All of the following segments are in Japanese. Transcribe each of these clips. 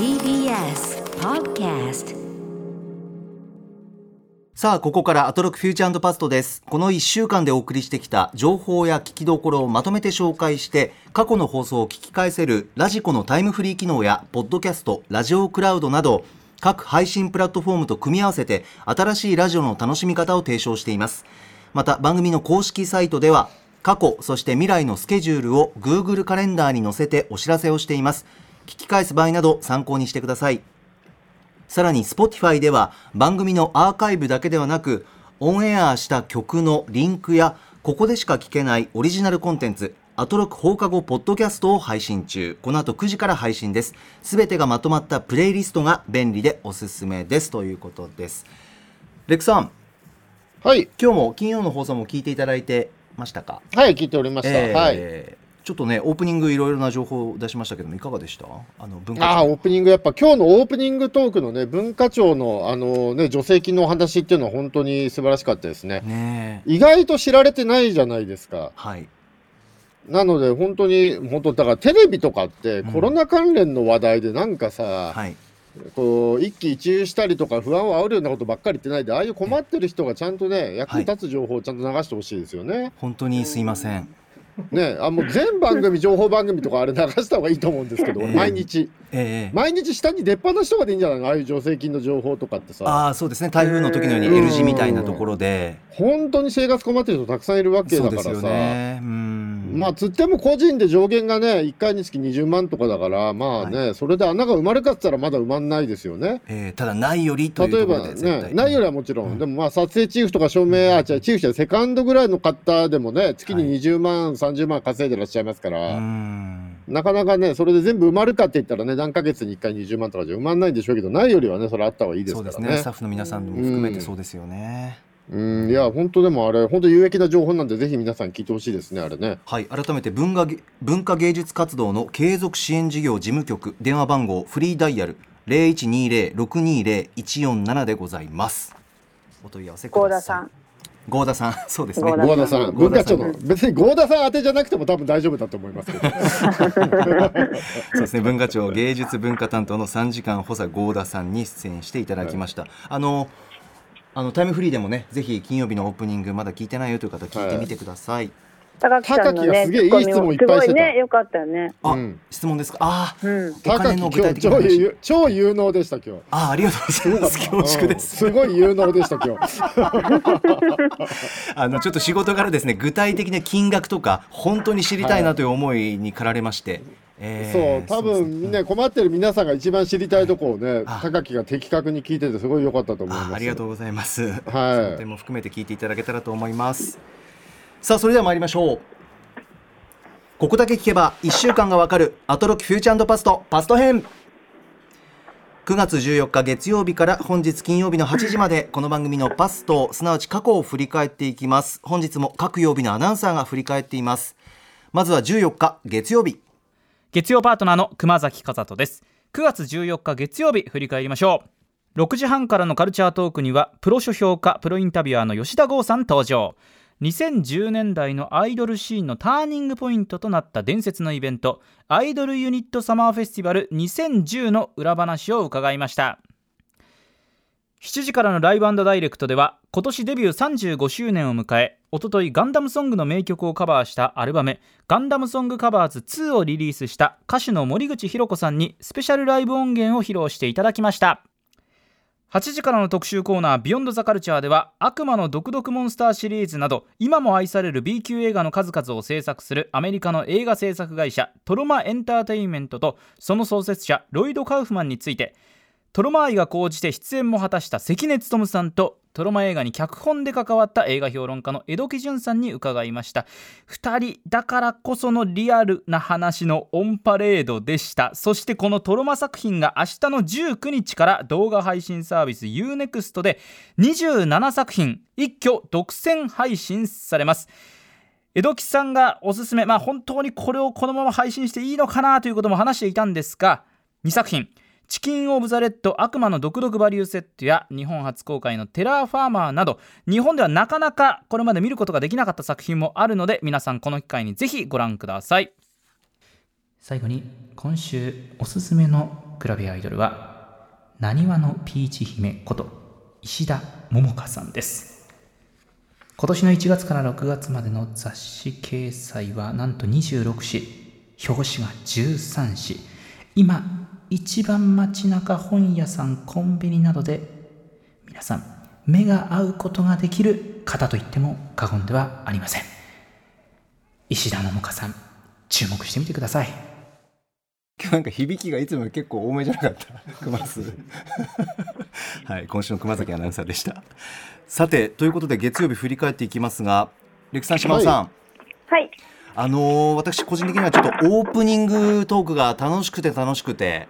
TBS Podcast さあ、ここからアトロックフューチャーパストです。この1週間でお送りしてきた情報や聞きどころをまとめて紹介して、過去の放送を聞き返せるラジコのタイムフリー機能や、ポッドキャスト、ラジオクラウドなど、各配信プラットフォームと組み合わせて、新しいラジオの楽しみ方を提唱しています。また、番組の公式サイトでは、過去、そして未来のスケジュールを Google カレンダーに載せてお知らせをしています。聞き返す場合など参考にしてください。さらに Spotify では番組のアーカイブだけではなくオンエアした曲のリンクやここでしか聞けないオリジナルコンテンツアトロク放課後ポッドキャストを配信中。この後9時から配信です。すべてがまとまったプレイリストが便利でおすすめです。ということです。レクさん。はい、今日も金曜の放送も聞いていただいてましたか？はい、聞いておりました。えー。はい。ちょっとねオープニングいろいろな情報を出しましたけどもいかがでした？あの文化ああ、オープニング、やっぱ今日のオープニングトークのね、文化庁のあのね、助成金のお話っていうのは本当に素晴らしかったですね。ねえ。意外と知られてないじゃないですか。はい。なので、本当に、本当、だからテレビとかって、うん。コロナ関連の話題でなんかさ、はい。こう一喜一憂したりとか、不安を煽るようなことばっかり言ってないで、ああいう困ってる人がちゃんとね、役に立つ情報をちゃんと流してほしいですよね。本当にすいませんね、あもう全番組、情報番組とかあれ流した方がいいと思うんですけど、ええ。毎日。ええ。毎日下に出っ放しとかでいいんじゃないのああいう助成金の情報とかってさ。ああそうですね。台風の時のようにうん。L 字みたいなところで。本当に生活困ってる人たくさんいるわけそうですよだからさ、ね。うんまあつっても個人で上限がね1回につき20万とかだからまあね、それで穴が埋まるかっつったらまだ埋まんないですよね。えーただないよりという例えばね対。ないよりはもちろん、うん。でもまあ撮影チーフとか照明あ違うチーフじゃセカンドぐらいの方でもね月に20万、30万稼いでらっしゃいますから、うん。なかなかねそれで全部埋まるかって言ったらね何ヶ月に1回20万とかじゃ埋まんないんでしょうけどないよりはねそれあった方がいいですそうからね。ですね。スタッフの皆さんも含めてそうですよね、うん、いや、本当でもあれ、本当有益な情報なんで、ぜひ皆さん聞いてほしいですね、あれね。はい改めて文化げ文化芸術活動の継続支援事業事務局電話番号フリーダイヤル0120-620-147でございます。お問い合わせください。合田さん。合田さん そうですね。合郷田さん、郷文田さん。化庁の、別に郷田さん宛てじゃなくても多分大丈夫だと思います。けど。そうですね。文化庁芸術文化担当の3時間補佐合田さんに出演していただきました、あのあのタイムフリーでもねぜひ金曜日のオープニングまだ聞いてないよという方聞いてみてください、高木さんのねすげえいい質問いっぱいしてたね良かったよね。あ、うん。質問ですか？あうん。お金の具体的な高木今日話。超有超有能でした、今日。あありがとうございます。恐縮でうん。すすごい有能でした、今日。あのちょっと仕事からですね具体的な金額とか本当に知りたいなという思いに駆られまして、えーそう、多分ね、困ってる皆さんが一番知りたいところをね、あ高木が的確に聞いてて、すごい良かったと思います。あありがとうございます、はい。その点も含めて聞いていただけたらと思います。さあそれでは参りましょう。ここだけ聞けば1週間がわかるアトロックフューチャーパストパスト編。9月14日月曜日から本日金曜日の8時までこの番組のパストすなわち過去を振り返っていきます。本日も各曜日のアナウンサーが振り返っています。まずは14日月曜日月曜パートナーの熊崎和人です。9月14日月曜日振り返りましょう。6時半からのカルチャートークにはプロ書評家プロインタビュアーの吉田剛さん登場。2010年代のアイドルシーンのターニングポイントとなった伝説のイベントアイドルユニットサマーフェスティバル2010の裏話を伺いました。7時からのライブダイレクトでは今年デビュー35周年を迎えおとといガンダムソングの名曲をカバーしたアルバム「ガンダムソングカバーズ2」をリリースした歌手の森口博子さんにスペシャルライブ音源を披露していただきました。8時からの特集コーナー「ビヨンドザカルチャーでは悪魔の毒々モンスターシリーズなど今も愛される B 級映画の数々を制作するアメリカの映画制作会社トロマエンターテインメントとその創設者ロイド・カウフマンについてトロマ愛が講じて出演も果たした関根勤さんとトロマ映画に脚本で関わった映画評論家の江戸木潤さんに伺いました。2人だからこそのリアルな話のオンパレードでした。そしてこのトロマ作品が明日の19日から動画配信サービス UNEXT で27作品一挙独占配信されます。江戸木さんがおすすめまあ本当にこれをこのまま配信していいのかなということも話していたんですが2作品。チキン・オブ・ザ・デッド悪魔の毒々バリューセットや日本初公開のテラーファーマーなど日本ではなかなかこれまで見ることができなかった作品もあるので皆さんこの機会にぜひご覧ください。最後に今週おすすめのグラビアアイドルはなにわのピーチ姫こと石田桃香さんです。今年の1月から6月までの雑誌掲載はなんと26紙表紙が13紙今一番街中本屋さんコンビニなどで皆さん目が合うことができる方と言っても過言ではありません。石田桃香さん注目してみてください。今日なんか響きがいつも結構多めじゃなかった？熊須 はい今週の熊崎アナウンサーでした。さてということで月曜日振り返っていきますがレクさん島尾さん、はい。あのー私個人的にはちょっとオープニングトークが楽しくて楽しくて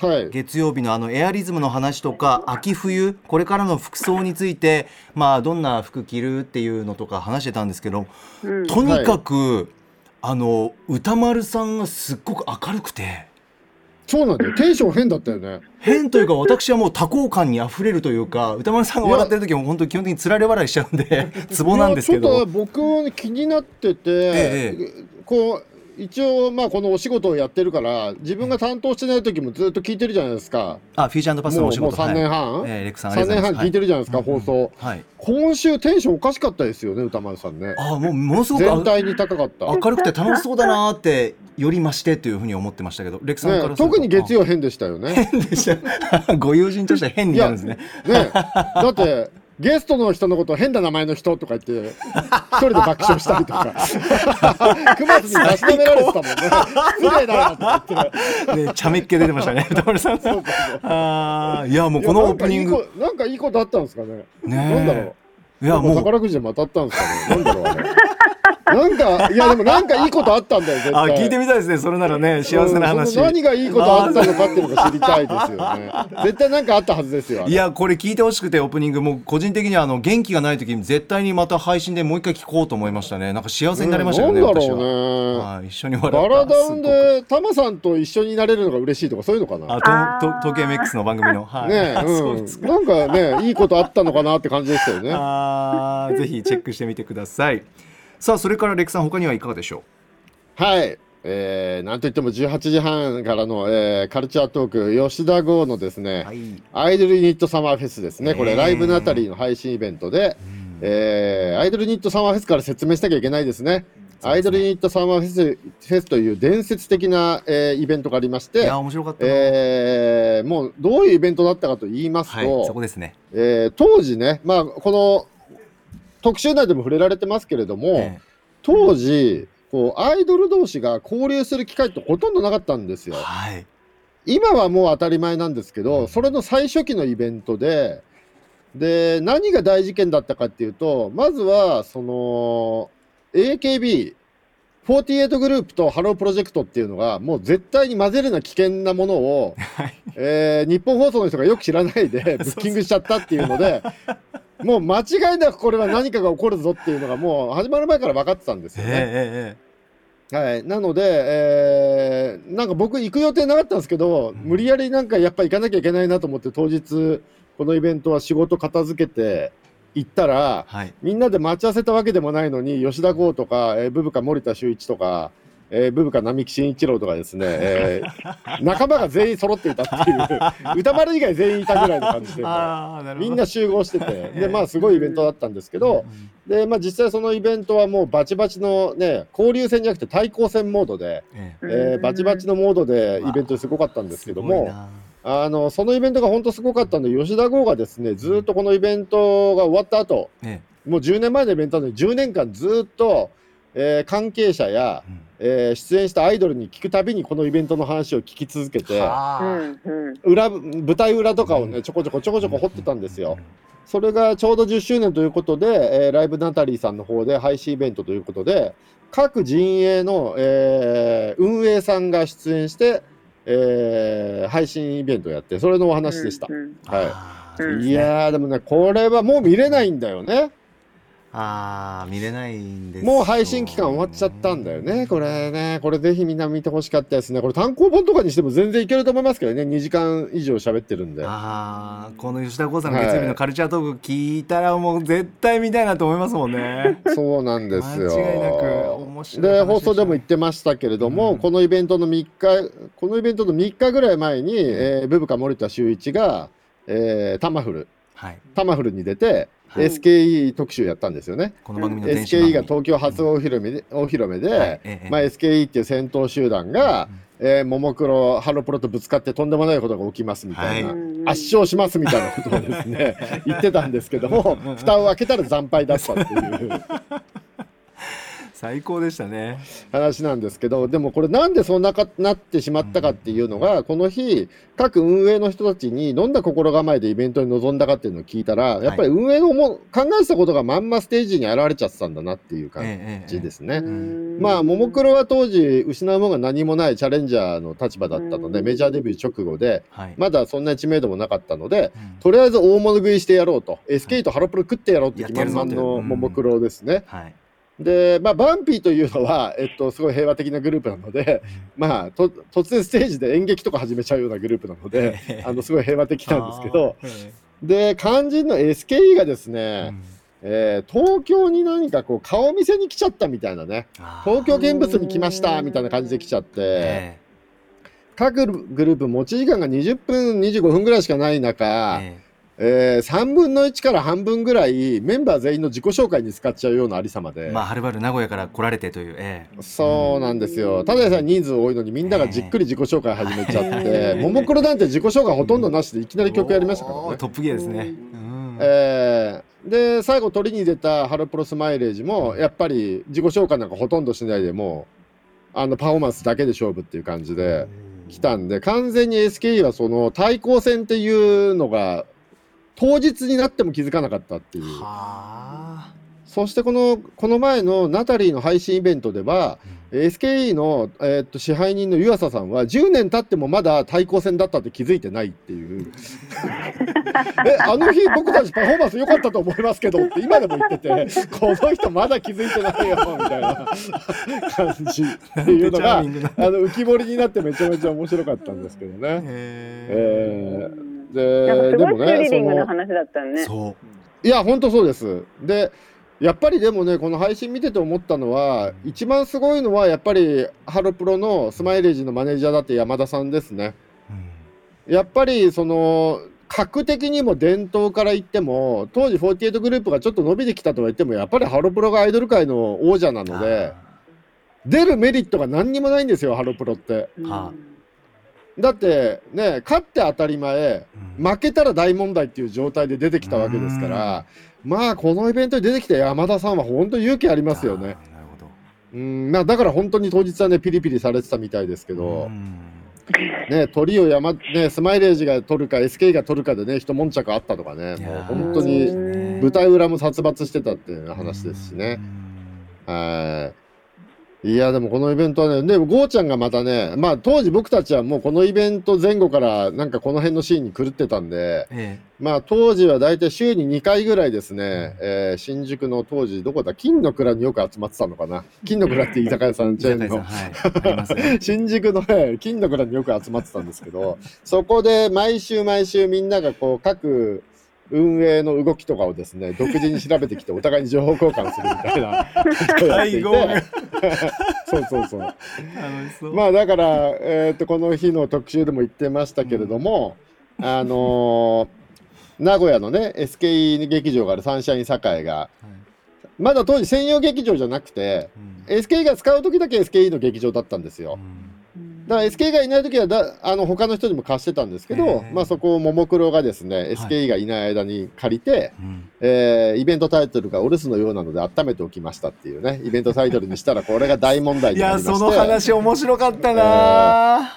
はい。月曜日のあのエアリズムの話とか秋冬これからの服装についてまあどんな服着るっていうのとか話してたんですけどうん。とにかく、あの歌丸さんがすっごく明るくてそうなんだよ。テンション変だったよね。変というか私はもう多幸感にあふれるというか歌丸さんが笑ってる時も本当に基本的につられ笑いしちゃうんでツボなんですけどいやちょっと僕は気になってて、えこう一応まあこのお仕事をやってるから自分が担当してない時もずっと聞いてるじゃないですか。あフューチャーパスのもうもうお仕事。3年はい半、えーレックさんありが3とうございます。年半聞いてるじゃないですか、はい放送。はい。今週テンションおかしかったですよね歌丸さんね。あもうものすごく全体に高かった。明るくて楽しそうだなーってより増してというふうに思ってましたけどレックさんからするね、と特に月曜変でしたよね。変でした。ご友人として変になるんですね。ね、だって ゲストの人のこと変な名前の人とか言って一人で爆笑したりとか。熊津にたしなめられてたもんね。失礼だよとか言って。っ気出てましたね、歌丸さん。ああ、いや、もうこのオープニング。いやなんかいいことなんかいいことあったんですかね。ねなんだろう。いや、もう。宝くじでも当たったんですかね。なんだろうあれ なんかいやでもなんかいいことあったんだよ絶あ、対聞いてみたいですね、それならね、幸せなうん話その。何がいいことあったのかっていうのが知りたいですよね 絶対なんかあったはずですよいや、これ聞いてほしくて、オープニング、もう個人的には、あの、元気がない時に、絶対にまた配信でもう一回聞こうと思いましたね。なんか幸せになりましたよね、私は。なんだろうねはい、一緒に笑った。バラダウンすでタマさんと一緒になれるのが嬉しいとかそういうのかな？あ、と、と、東京 MX の番組の。はい。ねううん。なんかねいいことあったのかなって感じでしたよねあーぜひチェックしてみてください。さあ、それから、レクさん、他にはいかがでしょはいえー、なんといっても18時半からの、えーカルチャートーク吉田剛のですね、う。はい。アイドルユニットサマーフェスですねこれライブナタリーの配信イベントで、えーアイドルユニットサマーフェスから説明しなきゃいけないですねすねアイドルユニットサマーフェスフェスという伝説的な、えーイベントがありましていや、面白かったな。えーもうどういうイベントだったかと言いますと、はい、そこですね。えー当時ね、まあ、この特集内でも触れられてますけれども、え当時こうアイドル同士が交流する機会ってほとんどなかったんですよえ。はい。今はもう当たり前なんですけど、うんそれの最初期のイベントでで何が大事件だったかっていうとまずはその AKB48 グループとハロープロジェクトっていうのがもう絶対に混ぜるな危険なものを、はい。えー日本放送の人がよく知らないで ブッキングしちゃったっていうのでもう間違いなくこれは何かが起こるぞっていうのがもう始まる前から分かってたんですよね。えええはい、なので、えーなんか僕行く予定なかったんですけど、ん無理やりなんかやっぱ行かなきゃいけないなと思って当日このイベントは仕事片付けて行ったらえはい。みんなで待ち合わせたわけでもないのに吉田剛とか、えーブブカ森田修一とか、えーブブカ並木慎一郎とかですね、えー 仲間が全員揃っていたっていう 歌丸以外全員いたぐらいの感じで。みんな集合してて、で、まあ、すごいイベントだったんですけど、で、まあ、実際そのイベントはもうバチバチのね、交流戦じゃなくて対抗戦モードで、ええ。えーバチバチのモードでイベントすごかったんですけども、あの、そのイベントが本当すごかったんで、吉田剛がですね、ずっとこのイベントが終わった後、えもう10年前のイベントなのに10年間ずっと、えー関係者やえ、うんえー出演したアイドルに聞くたびにこのイベントの話を聞き続けて、うはあんうん裏、舞台裏とかをね、ちょこちょこちょこちょこ掘ってたんですよ。それがちょうど10周年ということで、えーライブナタリーさんの方で配信イベントということで、各陣営の、えー運営さんが出演して、えー配信イベントをやって、それのお話でした。うんうんはあーそうですねいやー、でもね、これはもう見れないんだよね。あー見れないんですもう配信期間終わっちゃったんだよね、これね。これぜひみんな見てほしかったですね。これ単行本とかにしても全然いけると思いますけどね。2時間以上喋ってるんで。あーこの吉田剛さんの月曜日のカルチャートーク聞いたらもう絶対見たいなと思いますもんね。そうなんですよ。間違いなく面白い話で、放送でも言ってましたけれども、うんこのイベントの3日、このイベントの3日ぐらい前に、えーブブカ森田修一が、えータマフル、はい、タマフルに出て、はい。SKE 特集やったんですよね。この番組の SKE 組。が東京初お披露目で、お披露目で、まあ、SKE っていう戦闘集団が、うん。えーももクロ、ハロプロとぶつかってとんでもないことが起きますみたいな、はい。圧勝しますみたいなことをですね、言ってたんですけども、蓋を開けたら惨敗だったっていう 最高でしたね。話なんですけど、でもこれなんでそんなかなってしまったかっていうのが、この日、各運営の人たちにどんな心構えでイベントに臨んだかっていうのを聞いたら、やっぱり運営のも考えてたことがまんまステージに現れちゃってたんだなっていう感ええじですね。ん。まあ、ももクロは当時、失うものが何もないチャレンジャーの立場だったので、うん。メジャーデビュー直後で、はい。まだそんな知名度もなかったので、うん。とりあえず大物食いしてやろうと、SK とハロプロ食ってやろうって気満々やってやるぞとのももクロですね。はいで、まあ、バンピーというのは、えっと、すごい平和的なグループなので、まあ、と突然ステージで演劇とか始めちゃうようなグループなので、あのすごい平和的なんですけど、で、肝心の SKE がですえねえ、えー東京に何かこう顔見せに来ちゃったみたいなね、東京見物に来ましたみたいな感じで来ちゃって、え各グループ持ち時間が20分、25分ぐらいしかない中、えええー3分の1から半分ぐらいメンバー全員の自己紹介に使っちゃうようなありさまで、えまあはるばる名古屋から来られてという、ええ。そうなんですよ、ただでさえ人数多いのにみんながじっくり自己紹介始めちゃって、ええ。ももクロなんて自己紹介ほとんどなしでいきなり曲やりましたからね。トップギアですね。うん。えーで最後取りに出たハロプロスマイレージもやっぱり自己紹介なんかほとんどしないでもうあのパフォーマンスだけで勝負っていう感じで来たんで完全に SKE はその対抗戦っていうのが当日になっても気づかなかったっていう。はそしてこのこの前のナタリーの配信イベントではあ SKE の、えーっと支配人の湯浅さんは10年経ってもまだ対抗戦だったって気づいてないっていう。えあの日僕たちパフォーマンス良かったと思いますけどって今でも言っててこの人まだ気づいてないよみたいな感じ。っていうのがあの浮き彫りになってめちゃめちゃ面白かったんですけどね。へえーなんかすごいででもねスリリングそのな話だったよね。えそういや、本当そうです。で、やっぱりでもね、この配信見てて思ったのは、一番すごいのは、やっぱりハロプロのスマイレージのマネージャーだって山田さんですね。うんやっぱりその格的にも伝統から言っても当時48グループがちょっと伸びてきたとは言ってもやっぱりハロプロがアイドル界の王者なので出るメリットが何にもないんですよハロプロってうんはだってね勝って当たり前うん。負けたら大問題っていう状態で出てきたわけですからまあこのイベントに出てきた山田さんは本当勇気ありますよね。あーなるほど。うんまあだから本当に当日はねピリピリされてたみたいですけど、うん。ね、鳥を山、ね、スマイレージが取るか SK が取るかでね一悶着あったとかねもう本当に舞台裏も殺伐してたっていう話ですしね。はいいやでもこのイベントはねでもゴーちゃんがまたねまあ当時僕たちはもうこのイベント前後からなんかこの辺のシーンに狂ってたんでえまあ当時は大体週に2回ぐらいですね、えー新宿の当時どこだ金の蔵によく集まってたのかな。金の蔵って居酒屋さんえチェーンの。はい。ね。新宿のね、金の蔵によく集まってたんですけど、そこで毎週毎週みんながこう各運営の動きとかをですね、独自に調べてきてお互いに情報交換するみたいな。ことをやっていてそう。そうそう。まあだから、えー、とこの日の特集でも言ってましたけれども、あのー名古屋のね SKE 劇場があるサンシャイン栄がはい。まだ当時専用劇場じゃなくてうん。SKE が使う時だけ SKE の劇場だったんですよ。だから SK がいない時はだあの他の人にも貸してたんですけど、まあ、そこをももクロがですね、SK がいない間に借りて、うん。えーイベントタイトルがお留守のようなので温めておきましたっていうねイベントタイトルにしたらこれが大問題いになりまして。やその話面白かったな。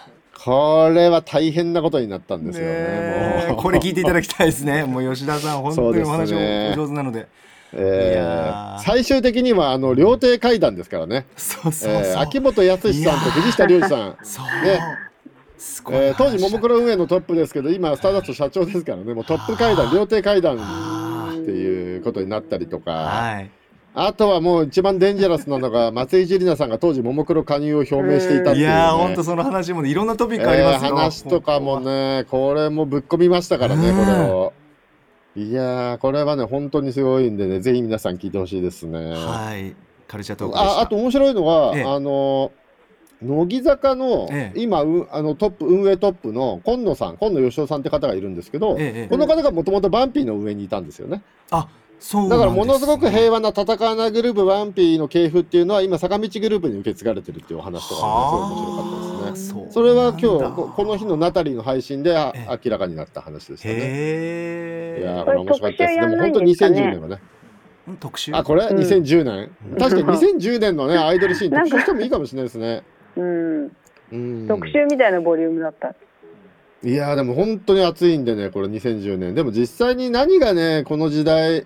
これは大変なことになったんですよねねえ。もう。これ聞いていただきたいですね。もう吉田さん本当にお話お上手なのでえー最終的にはあの料亭会談ですからね、秋元康さんと藤下亮次さん。そう、ね。えー当時、も話もクロ運営のトップですけど、今、スターダスト社長ですからね、もうトップ会談、料亭会談あっていうことになったりとか、ーはい。あとはもう一番デンジャラスなのが 松井樹里奈さんが当時ももクロ加入を表明していたっていう、ね、いやー本当その話もねいろんなトピックありますよ、えー話とかもねこれもぶっ込みましたからねうん。これをいやーこれはね本当にすごいんでねぜひ皆さん聞いてほしいですね、はい。カルチャートークああと面白いのは、ええ。あの乃木坂の、ええ。今うあのトップ運営トップの今野さん今野義雄さんって方がいるんですけど、えこの方がもともとバンピーの上にいたんですよね。あそうだからものすごく平和和な戦わないグループバンピーの系譜っていうのは今坂道グループに受け継がれてるっていうお話とかすごい面白かったです。ねそうそれは今日ここの日のナタリーの配信で明らかになった話でしたね。へいやこれ面白かったです。でも本当に2010年はね。特集？あこれ？うん2010年？うん確かに2010年のね アイドルシーンなんか特集してもいいかもしれないですね。うん。うん。特集みたいなボリュームだった。いやーでも本当に熱いんでねこれ2010年。でも実際に何がねこの時代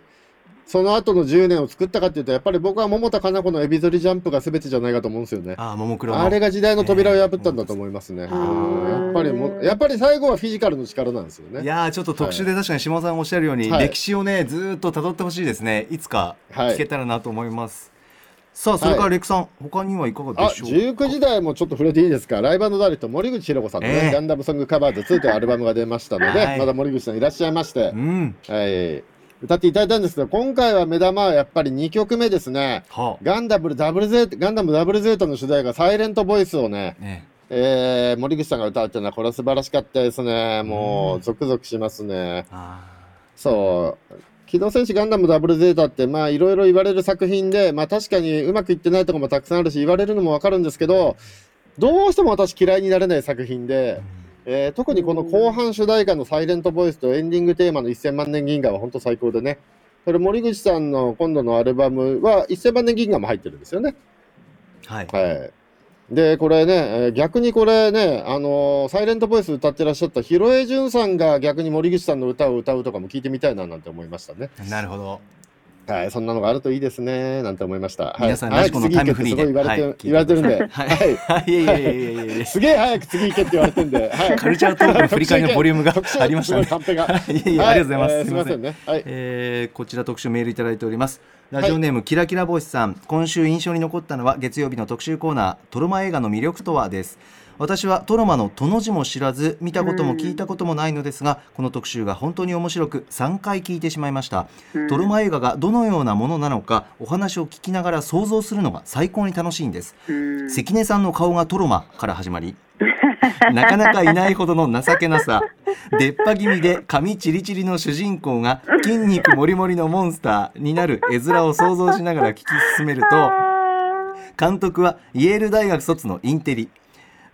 その後の10年を作ったかっていうとやっぱり僕は桃田かな子のエビ反りジャンプが全てじゃないかと思うんですよね。あももクロの。あれが時代の扉を破ったんだと思いますね。んうん。やっぱりもやっぱり最後はフィジカルの力なんですよね。いやーちょっと特集で確かに島尾さんおっしゃるように、はい。歴史をねずーっと辿ってほしいですね。いつかはい。聞けたらなと思います、さあそれからレクさん、他にはいかがあでしょう19時台もちょっと触れていいですか？ライブダイレクト森口博子さんのね、ええ。ガンダムソングカバーズ2というアルバムが出ましたので、はい。まだ森口さんいらっしゃいまして。う、ん。はい、歌っていただいたんですけど今回は目玉はやっぱり2曲目ですね。はガンダムダブルゼータガンダムダブルゼータの主題歌サイレントボイスをね、あねえー森口さんが歌うっていうのはこれは素晴らしかったですね。もうゾクゾクしますね。あそう。機動戦士ガンダムダブルゼータってまあいろいろ言われる作品でまあ確かにうまくいってないところもたくさんあるし言われるのもわかるんですけどどうしても私嫌いになれない作品で、えー特にこの後半主題歌のサイレントボイスとエンディングテーマの1000万年銀河は本当最高でねそれ森口さんの今度のアルバムは1000万年銀河も入ってるんですよねはいはい。で、これね、えー逆にこれね、あのーサイレントボイス歌ってらっしゃった広江淳さんが逆に森口さんの歌を歌うとかも聞いてみたいななんて思いましたね。なるほどはい、そんなのがあるといいですね、なんて思いました。はい、皆さん早ラジコのく次行けってすごい言われて,、はい言われてるんで、ははいい。はいいやいやいやいやすげえ早く次行けって言われてるんで、はい。カルチャートークの振り返りのボリュームがありましたねカンペが。いやいやありがとうございますはすいませんね。はい。えーこちら特集メールいただいておりますラジオネーム、キラキラボイスさん今週印象に残ったのは月曜日の特集コーナートロマ映画の魅力とはです私はトロマのとの字も知らず見たことも聞いたこともないのですが、この特集が本当に面白く3回聞いてしまいました、うん。トロマ映画がどのようなものなのかお話を聞きながら想像するのが最高に楽しいんです。うん。関根さんの顔がトロマから始まり なかなかいないほどの情けなさ出っ歯気味で髪チリチリの主人公が筋肉もりもりのモンスターになる絵面を想像しながら聞き進めるとあ監督はイェール大学卒のインテリ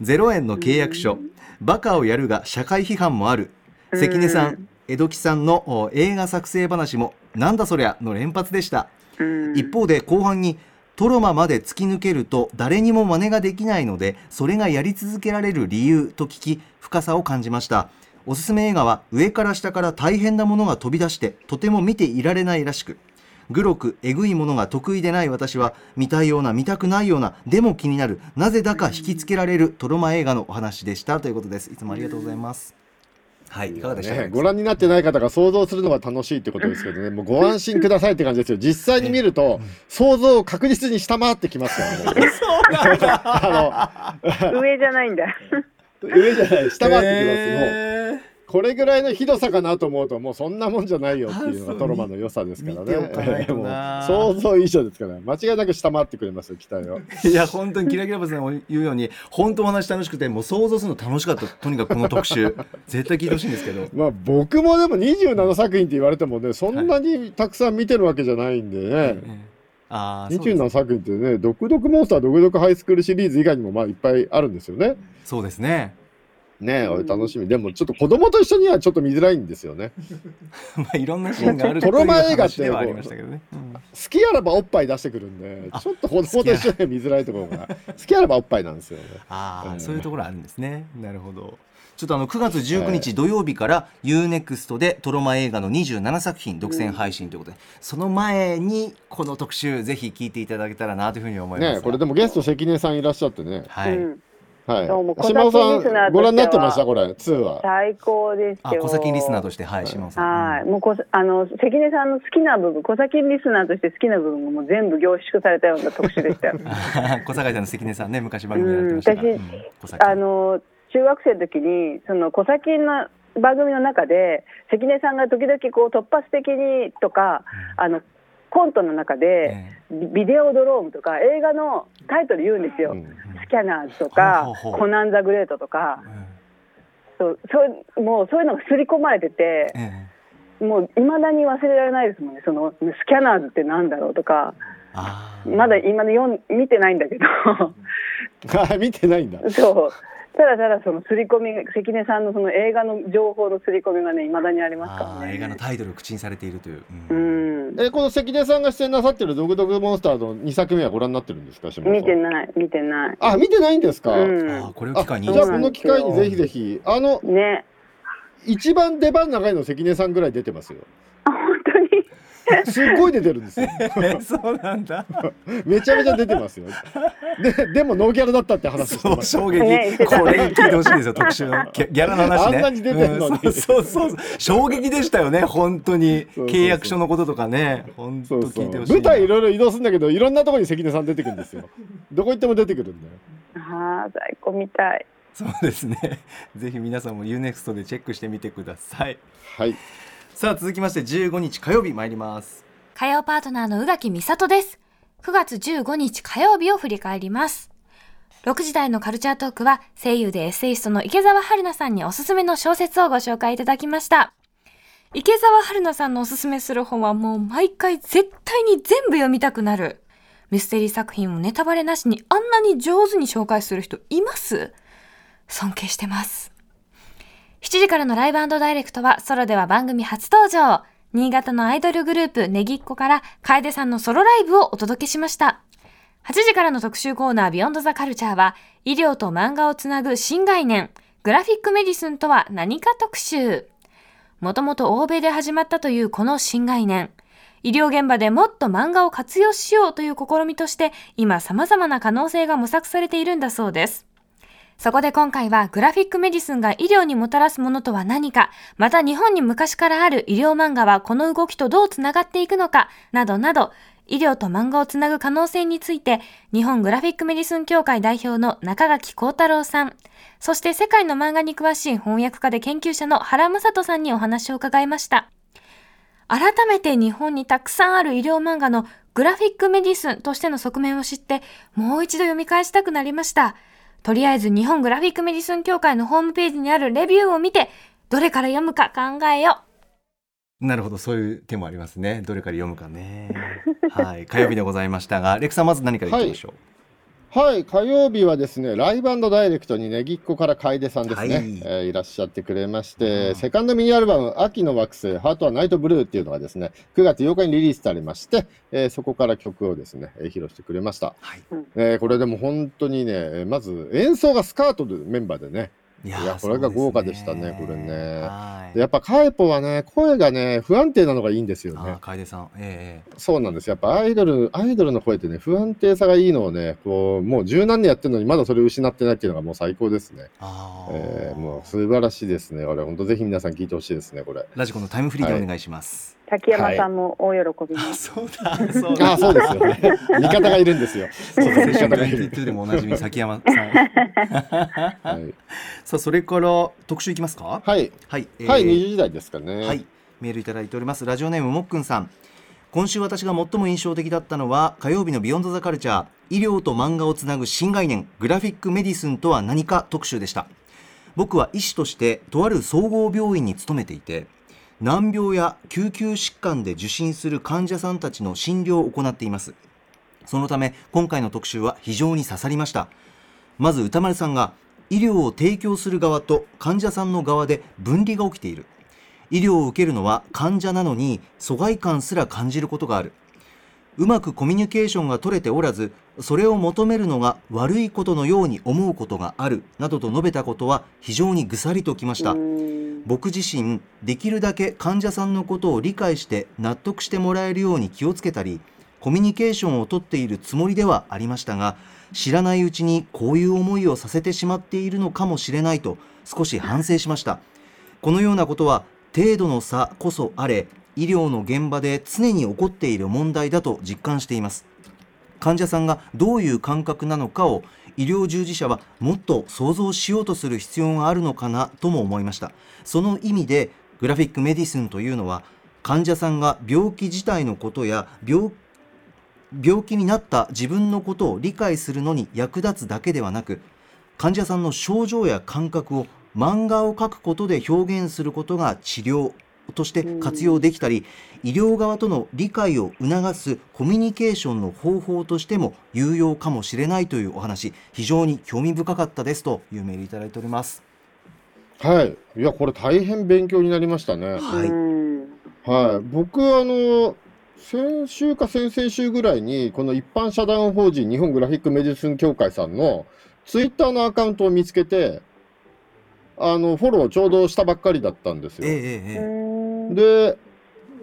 0円の契約書。バカをやるが社会批判もある。関根さん江戸木さんのお映画作成話もなんだそりゃの連発でした。一方で後半にトロマまで突き抜けると誰にも真似ができないのでそれがやり続けられる理由と聞き深さを感じました。おすすめ映画は上から下から大変なものが飛び出してとても見ていられないらしくグロくえぐいものが得意でない私は見たいような見たくないようなでも気になる。なぜだか引きつけられるトロマ映画のお話でした。ということです。いつもありがとうございます。はいいかがでした？か、ね、ご覧になってない方が想像するのが楽しいってことですけどね、もうご安心くださいって感じですよ。実際に見ると、想像を確実に下回ってきますからね。あ 上じゃないんだ。の、上じゃない、下回ってきます。もう、えこれぐらいのひどさかなと思うと、もうそんなもんじゃないよっていうのがトロマの良さですからね。想像以上ですから、間違いなく下回ってくれますよ、期待を。ー いや本当にキラキラボスさんが言うように本当お話楽しくてもう想像するの楽しかったとにかくこの特集。絶対聞いてほしいんですけど。まあ僕もでも27作品って言われてもね、そんなにたくさん見てるわけじゃないんでね。あーそうです27作品ってね、ドクドクモンスター、ドクドクハイスクールシリーズ以外にもまあいっぱいあるんですよね。そうですねね俺楽しみ。でもちょっと子供と一緒にはちょっと見づらいんですよね。まあいろんなシーンがあるトロマ映画ってけどね、うん。好きあらばおっぱい出してくるんで、あちょっと子供と一緒には見づらいところが、好きあらばおっぱいなんですよね。ああ、うん。そういうところあるんですね。なるほど。ちょっとあの9月19日土曜日から UNEXT でトロマ映画の27作品独占配信ということで、その前にこの特集ぜひ聞いていただけたらなというふうに思います。ねこれでもゲスト関根さんいらっしゃってね、はい、うんはい。どうも小崎リスナーとしては。ん、ご覧になってました？これ、2は。最高ですよ。あ小崎リスナーとして。はい島尾さん。はい、もうこあの関根さんの好きな部分、小崎リスナーとして好きな部分がもう全部凝縮されたような特集でしたよ。う ん小坂井さんの関根さんね昔番組やってましたから。うんうんあの中学生の時にその小崎の番組の中で関根さんが時々こう突発的にとか、あのコントの中で、えビビデオドロームとか映画のタイトル言うんですよ。うん。スキャナーズとかコナン・ザ・グレートとかそうそうもうそういうのが刷り込まれててえもういまだに忘れられないですもんね。そのスキャナーズってなんだろうとかまだ今の読ん見てないんだけど。あ見てないんだ。そうただただその刷り込みが関根さんのその映画の情報の刷り込みがねいまだにありますからね。映画のタイトルを口にされているという、ううんんえ、この関根さんが出演なさってるドグドグモンスターの2作目はご覧になってるんですか、見てない見てない。あ、見てないんですか？うんあーこれを機会にあじゃあこの機会にぜひぜひ、あの、ね一番出番長いの関根さんぐらい出てますよ。すっごい出てるんですよ。え そうなんだ。めちゃめちゃ出てますよ。で、でもノーギャラだったって話して衝撃、これ聞いてほしいですよ特集の。ギャラの話ね。あんなに出てんのに。うんそうそうそう。衝撃でしたよね本当に。契約書のこととかね。本当聞いてほしい舞台いろいろ移動するんだけどいろんなところに関根さん出てくるんですよ。どこ行っても出てくるんだよ。ああ最高見たい。そうですね。ぜひ皆さんも UNEXT でチェックしてみてください。はいさあ続きまして15日火曜日参ります火曜パートナーの宇垣美里です。9月15日火曜日を振り返ります。6時台のカルチャートークは声優でエッセイストの池澤春菜さんにおすすめの小説をご紹介いただきました。池澤春菜さんのおすすめする本はもう毎回絶対に全部読みたくなる。ミステリー作品をネタバレなしにあんなに上手に紹介する人います？尊敬してます。7時からのライブダイレクトはソロでは番組初登場。新潟のアイドルグループネギっ子から楓さんのソロライブをお届けしました。8時からの特集コーナービヨンドザカルチャーは医療と漫画をつなぐ新概念グラフィックメディスンとは何か特集。もともと欧米で始まったというこの新概念。医療現場でもっと漫画を活用しようという試みとして今様々な可能性が模索されているんだそうです。そこで今回はグラフィックメディスンが医療にもたらすものとは何か、また日本に昔からある医療漫画はこの動きとどうつながっていくのか、などなど、医療と漫画をつなぐ可能性について、日本グラフィックメディスン協会代表の中垣幸太郎さん、そして世界の漫画に詳しい翻訳家で研究者の原正人さんにお話を伺いました。改めて日本にたくさんある医療漫画のグラフィックメディスンとしての側面を知って、もう一度読み返したくなりました。とりあえず日本グラフィックメディスン協会のホームページにあるレビューを見て、どれから読むか考えよなるほどそういう手もありますね。どれから読むかね。はい。火曜日でございましたがレクさんまず何からいきましょう、はい火曜日はですねライブダイレクトにねぎっこから楓さんですね、はい。いえーいらっしゃってくれまして、うん。セカンドミニアルバム「秋の惑星ハートはナイトブルー」っていうのがですね9月8日にリリースされまして、えーそこから曲をですね、えー披露してくれました、はい。えーこれでも本当にねえーまず演奏がスカートのメンバーでねいいやこれが豪華でしたねこれね。やっぱカエポはね声がね不安定なのがいいんですよね。楓さん。ええそうなんです。やっぱアイドルアイドルの声ってね不安定さがいいのをねこうもう十何年やってるのにまだそれを失ってないっていうのがもう最高ですね、あー。えー、もう素晴らしいですね。これ本当ぜひ皆さん聞いてほしいですねこれ。ラジコのタイムフリーでお願いします、滝山さんも大喜びあです。そうだそうだ。そうですよね。味方がいるんですよ。そうセッション味方がいる22でもおなじみ崎山さん。はい、さあそれから特集いきますか？はい。はい、えー。はい、20時代ですかね。はい、メールいただいております。ラジオネームもっくんさん。今週私が最も印象的だったのは火曜日のビヨンドザカルチャー。医療と漫画をつなぐ新概念。グラフィックメディスンとは何か特集でした。僕は医師としてとある総合病院に勤めていて難病や救急疾患で受診する患者さんたちの診療を行っています。そのため今回の特集は非常に刺さりました。まず歌丸さんが医療を提供する側と患者さんの側で分離が起きている。医療を受けるのは患者なのに疎外感すら感じることがある。うまくコミュニケーションが取れておらずそれを求めるのが悪いことのように思うことがある。などと述べたことは非常にぐさりときました。僕自身できるだけ患者さんのことを理解して納得してもらえるように気をつけたりコミュニケーションをとっているつもりではありましたが知らないうちにこういう思いをさせてしまっているのかもしれないと少し反省しました。このようなことは程度の差こそあれ医療の現場で常に起こっている問題だと実感しています。患者さんがどういう感覚なのかを医療従事者はもっと想像しようとする必要があるのかなとも思いました。その意味でグラフィックメディスンというのは患者さんが病気自体のことや病病気になった自分のことを理解するのに役立つだけではなく患者さんの症状や感覚を漫画を描くことで表現することが治療として活用できたり、医療側との理解を促すコミュニケーションの方法としても有用かもしれないというお話非常に興味深かったですというメールいただいておりますはい。いや、これ大変勉強になりましたね。はい、うんはい。僕、あの、先週か先々週ぐらいに、この一般社団法人日本グラフィックメディスン協会さんのツイッターのアカウントを見つけて、あの、フォローちょうどしたばっかりだったんですよ。ええええうんで、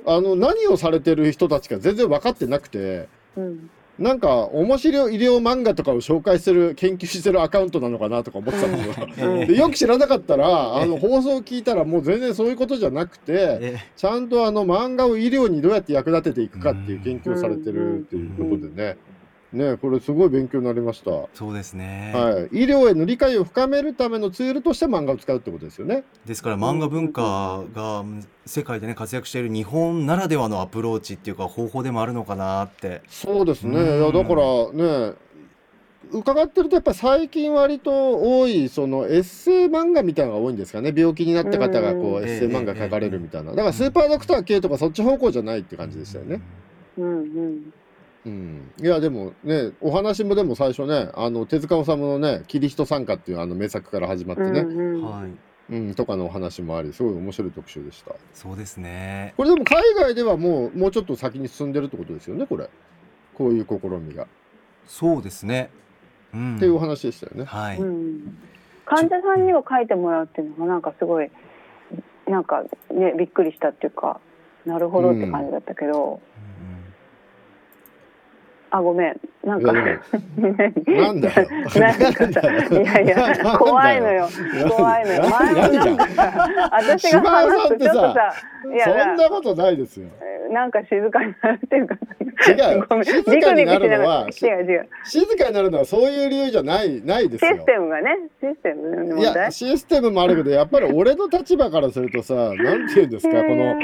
あの、何をされてる人たちか全然分かってなくて、うん。なんか面白い医療漫画とかを紹介する、研究してるアカウントなのかなとか思ってたんですよ。ええ。でよく知らなかったら、あの放送を聞いたら、もう全然そういうことじゃなくて、え。ちゃんとあの漫画を医療にどうやって役立てていくかっていう研究をされてるっていうことでね、ね、これすごい勉強になりました。はそうですね、い、医療への理解を深めるためのツールとして漫画を使うってことですよね。ですから漫画文化が世界でね活躍している日本ならではのアプローチっていうか方法でもあるのかなってそうですね。うんいやだからね、伺ってるとやっぱり最近割と多いそのエッセイ漫画みたいなのが多いんですかね。病気になった方がこうんうエッセイ漫画書かれるみたいな。だからスーパードクター系とかそっち方向じゃないって感じでしたよね。うんうんうん、いやでもねお話もでも最初ねあの手塚治虫のね「キリヒト参加」っていうあの名作から始まってね、うんうん。はい。うんとかのお話もありすごい面白い特集でしたそうですね。これでも海外ではもうもうちょっと先に進んでるってことですよねこれ。こういう試みが、そうですね。うん。っていうお話でしたよね。はい、うん。患者さんにも書いてもらうっていうのがなんかすごいなんかねびっくりしたっていうかなるほどって感じだったけど、あごめん。なんか。なんだよ。なんかさいやいや怖いのよ。怖いのよ。前もなん私が話すとちょっとさいやそんなことないですよ。なんか静かになるっていうか違う。ごめん。静かになるのは違う違う。静かになるのはそういう理由じゃないないですよ。システムがね。システムのい問題。やシステムもあるけどやっぱり俺の立場からするとさなんて言うんですかこの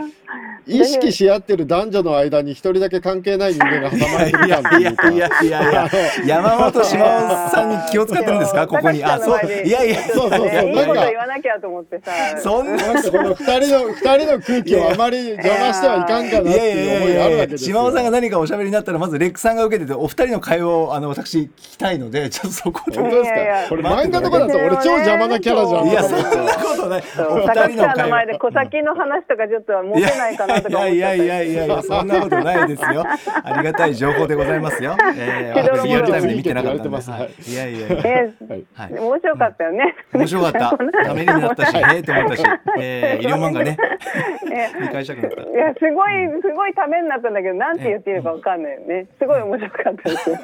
意識し合ってる男女の間に一人だけ関係ない人間が挟まれてる感っていうかいやいやいや山本島尾さんに気を使ってるんですか？ここに。あそう。いやいやそうそうそうなんかこと言わなきゃと思ってさ。そんな。この二人の二人の空気をあまり邪魔してはいかんかなっていう思いがあるわけですよ。島尾さんが何かおしゃべりになったらまずレックさんが受けててお二人の会話をあの私聞きたいのでちょっとそこで。本当ですか？これ漫画とかだと俺超邪魔なキャラじゃん。いやそんなことない。お二坂人の会下の前で話小先の話とかちょっと持てないかなとか思っちゃったいやいやいやいやいやそんなことないですよ。ありがたい情報でございますよ、えけどー、リアルタイムで見てなかったんで、すはい、い。やいやい。やえ面白かったよね。面白かった。ためになったしええと思ったし、えー、医療漫画ね。くなった。いやすごいすごいためになったんだけどなんて言っていいのかわかんないよね。すごい面白かったですいや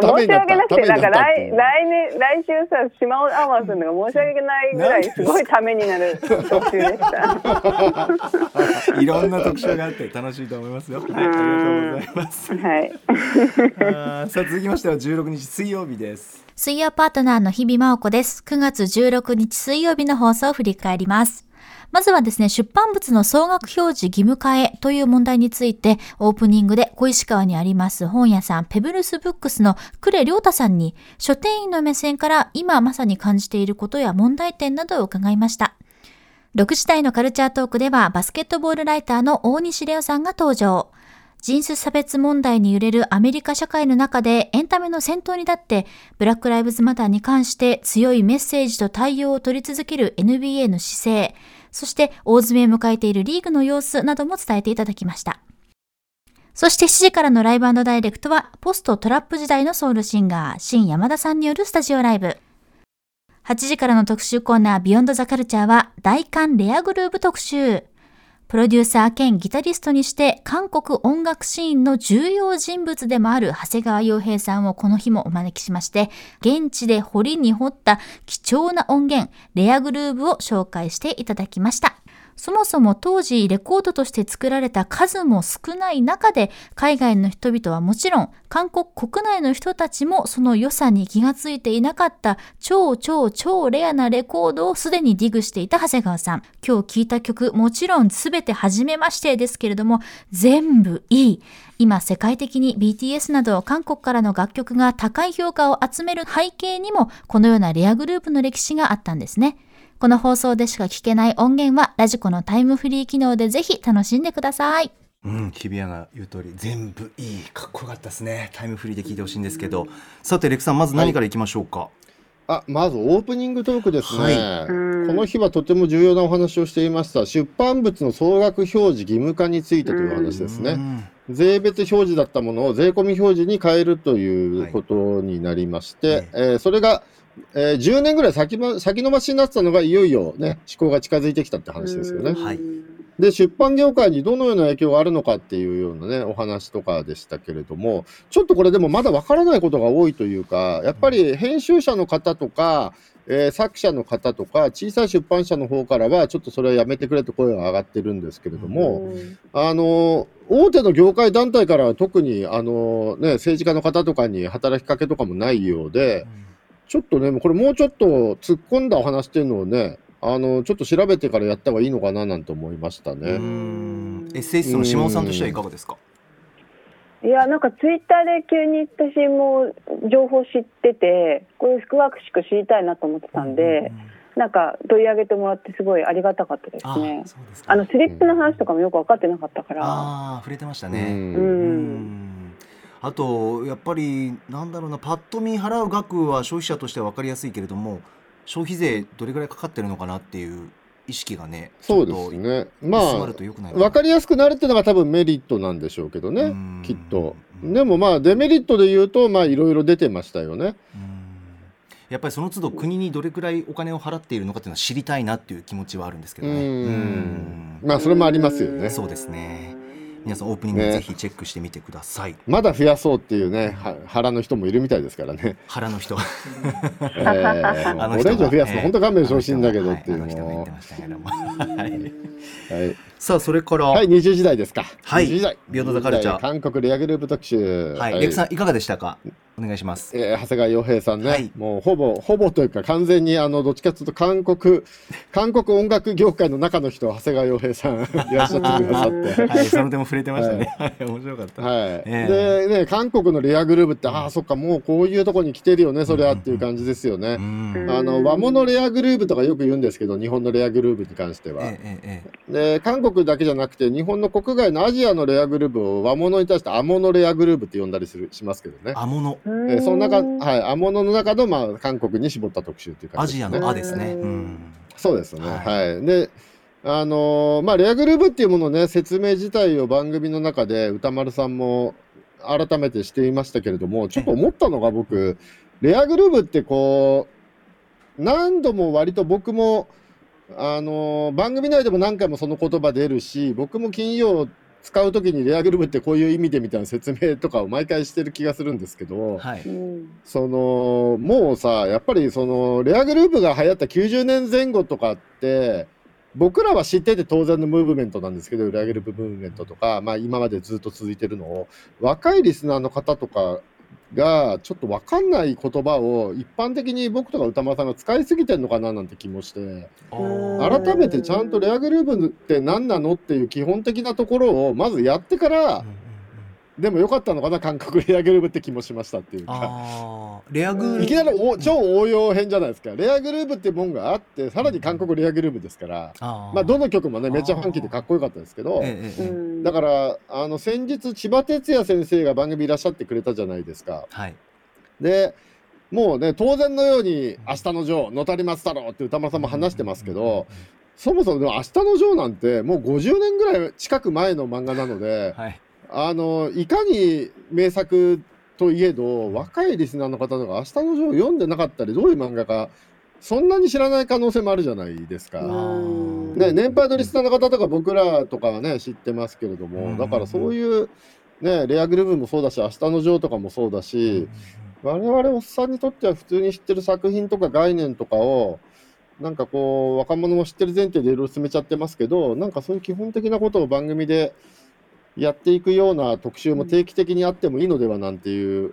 申し訳なくてなんか来来年来週さ島尾アワーするのが申し訳ないぐらいすごいためになる特集でした。いろんな特集があって楽しいと思いますよ。はい。ありがとうございます。はい。あーさあ続きましては16日水曜日です水曜パートナーの日々真央子です。9月16日水曜日の放送を振り返ります。まずはですね、出版物の総額表示義務化へという問題について、オープニングで小石川にあります本屋さん、ペブルスブックスの呉良太さんに、書店員の目線から今まさに感じていることや問題点などを伺いました。6時台のカルチャートークでは、バスケットボールライターの大西レオさんが登場。人種差別問題に揺れるアメリカ社会の中でエンタメの先頭に立って、ブラック・ライブズ・マターに関して強いメッセージと対応を取り続ける NBA の姿勢、そして大詰めを迎えているリーグの様子なども伝えていただきました。そして7時からのライブダイレクトは、ポストトラップ時代のソウルシンガー、新山田さんによるスタジオライブ。8時からの特集コーナー、ビヨンドザカルチャーは、大韓レアグルーヴ特集。プロデューサー兼ギタリストにして韓国音楽シーンの重要人物でもある長谷川洋平さんをこの日もお招きしまして、現地で掘りに掘った貴重な音源、レアグルーブを紹介していただきました。そもそも当時レコードとして作られた数も少ない中で海外の人々はもちろん韓国国内の人たちもその良さに気がついていなかった超超超レアなレコードをすでにディグしていた長谷川さん。今日聴いた曲もちろん全て初めましてですけれども全部いい。今世界的に BTS など韓国からの楽曲が高い評価を集める背景にもこのようなレアグループの歴史があったんですね。この放送でしか聞けない音源はラジコのタイムフリー機能でぜひ楽しんでください。うん、日比谷が言う通り全部いいかっこよかったですね。タイムフリーで聞いてほしいんですけど。さてレクさんまず何からいきましょうか、あまずオープニングトークですね、はい。うんこの日はとても重要なお話をしていました。出版物の総額表示義務化についてという話ですね、うん税別表示だったものを税込み表示に変えるということになりまして、はいえーそれが、えー10年ぐらい先,、ま、先延ばしになってたのがいよいよね施行が近づいてきたって話ですよね。はい。で出版業界にどのような影響があるのかっていうようなねお話とかでしたけれどもちょっとこれでもまだわからないことが多いというかやっぱり編集者の方とか、えー作者の方とか小さい出版社の方からはちょっとそれはやめてくれと声が上がってるんですけれども、あの大手の業界団体からは特にあの、ね、政治家の方とかに働きかけとかもないようで、ちょっとね、これもうちょっと突っ込んだお話っていうのをね、あのちょっと調べてからやった方がいいのかななんて思いましたうね。ん。エッセイストの下尾さんとしてはいかがですか？いやなんかツイッターで急に私も情報知っててこれ詳しく知りたいなと思ってたんで、なんか取り上げてもらってすごいありがたかったですあね。そうですか。あのスリップの話とかもよく分かってなかったから。あー触れてましたうね、うん。うんあとやっぱりなんだろうなパッと見払う額は消費者としては分かりやすいけれども消費税どれぐらいかかってるのかなっていう意識がねそうですね。ままあ分かりやすくなるっていうのが多分メリットなんでしょうけどねうん、きっと。うんでもまあデメリットで言うと、まあいろいろ出てましたよね。うんやっぱりその都度国にどれくらいお金を払っているのかっていうのは知りたいなっていう気持ちはあるんですけうどね。ん。まあそれもありますよね。そうですね。皆さんオープニングねぜひチェックしてみてください。まだ増やそうっていうね、は腹の人もいるみたいですからね。腹の人。えー もうこれ以上増やすと本当勘弁してほしいんだけどっていうあの人が言っのもて。ましたけども。はいはいさあそれから、はい、20時代ですか。はい20時代。ビヨンドザカルチャー20時代韓国レアグループ特集。はい、レクさんいかがでしたか？お願いします。えー長谷川洋平さんね、はいもうほぼほぼというか完全にあのどっちかというと韓国 韓国音楽業界の中の人長谷川洋平さん いらっしゃってくださって。はい、その点も触れてましたね。はい、面白かった。はいえでね、韓国のレアグループって、ああ、そっか、もうこういうとこに来てるよね、そりゃっていう感じですよね。うん。あの和物レアグループとかよく言うんですけど、日本のレアグループに関しては。ええええで韓国だけじゃなくて、日本の国外のアジアのレアグループを和物に対してアモノレアグループって呼んだりするしますけどね。あものえーその中、はい、アモノの中の、まあ、韓国に絞った特集っていう感アじですね。ジアのあですね。ううんん。そうですね。ははい。で、あのーまあ、レアグループっていうものをね、説明自体を番組の中で歌丸さんも改めてしていましたけれども、ちょっと思ったのが僕、レアグループってこう、何度も割と僕も、あのー番組内でも何回もその言葉出るし、僕も金曜使うときにレアグループってこういう意味でみたいな説明とかを毎回してる気がするんですけど、はい。うんそのもうさやっぱりそのレアグループが流行った90年前後とかって僕らは知ってて当然のムーブメントなんですけどレアグループムーブメントとか、まあ、今までずっと続いてるのを若いリスナーの方とかがちょっと分かんない言葉を一般的に僕とか歌丸さんが使いすぎてるのかななんて気もして。うん。改めてちゃんとレアグループって何なのっていう基本的なところをまずやってからでもよかったのかな韓国レアグループって気もしましたっていうか。レアグルいきなりお超応用編じゃないですか。レアグループってもんがあって、さらに韓国レアグループですから、まあ、どの曲もね、めっちゃファンキーでかっこよかったですけど、だから、あの、先日、千葉哲也先生が番組いらっしゃってくれたじゃないですか。はい。で、もうね、当然のように、明日のジョー、野谷松太郎って歌丸さんも話してますけど、そもそもでも明日のジョーなんて、もう50年ぐらい近く前の漫画なので、はい。あの、いかに名作といえど、若いリスナーの方とか、明日のジョー読んでなかったり、どういう漫画かそんなに知らない可能性もあるじゃないですか。うんね、年配のリスナーの方とか僕らとかはね知ってますけれども、うんだからそういう、ね、レアグルーヴもそうだし明日のジョーとかもそうだし、我々おっさんにとっては普通に知ってる作品とか概念とかをなんかこう若者も知ってる前提でいろいろ進めちゃってますけどなんかそういう基本的なことを番組でやっていくような特集も定期的にあってもいいのではなんていう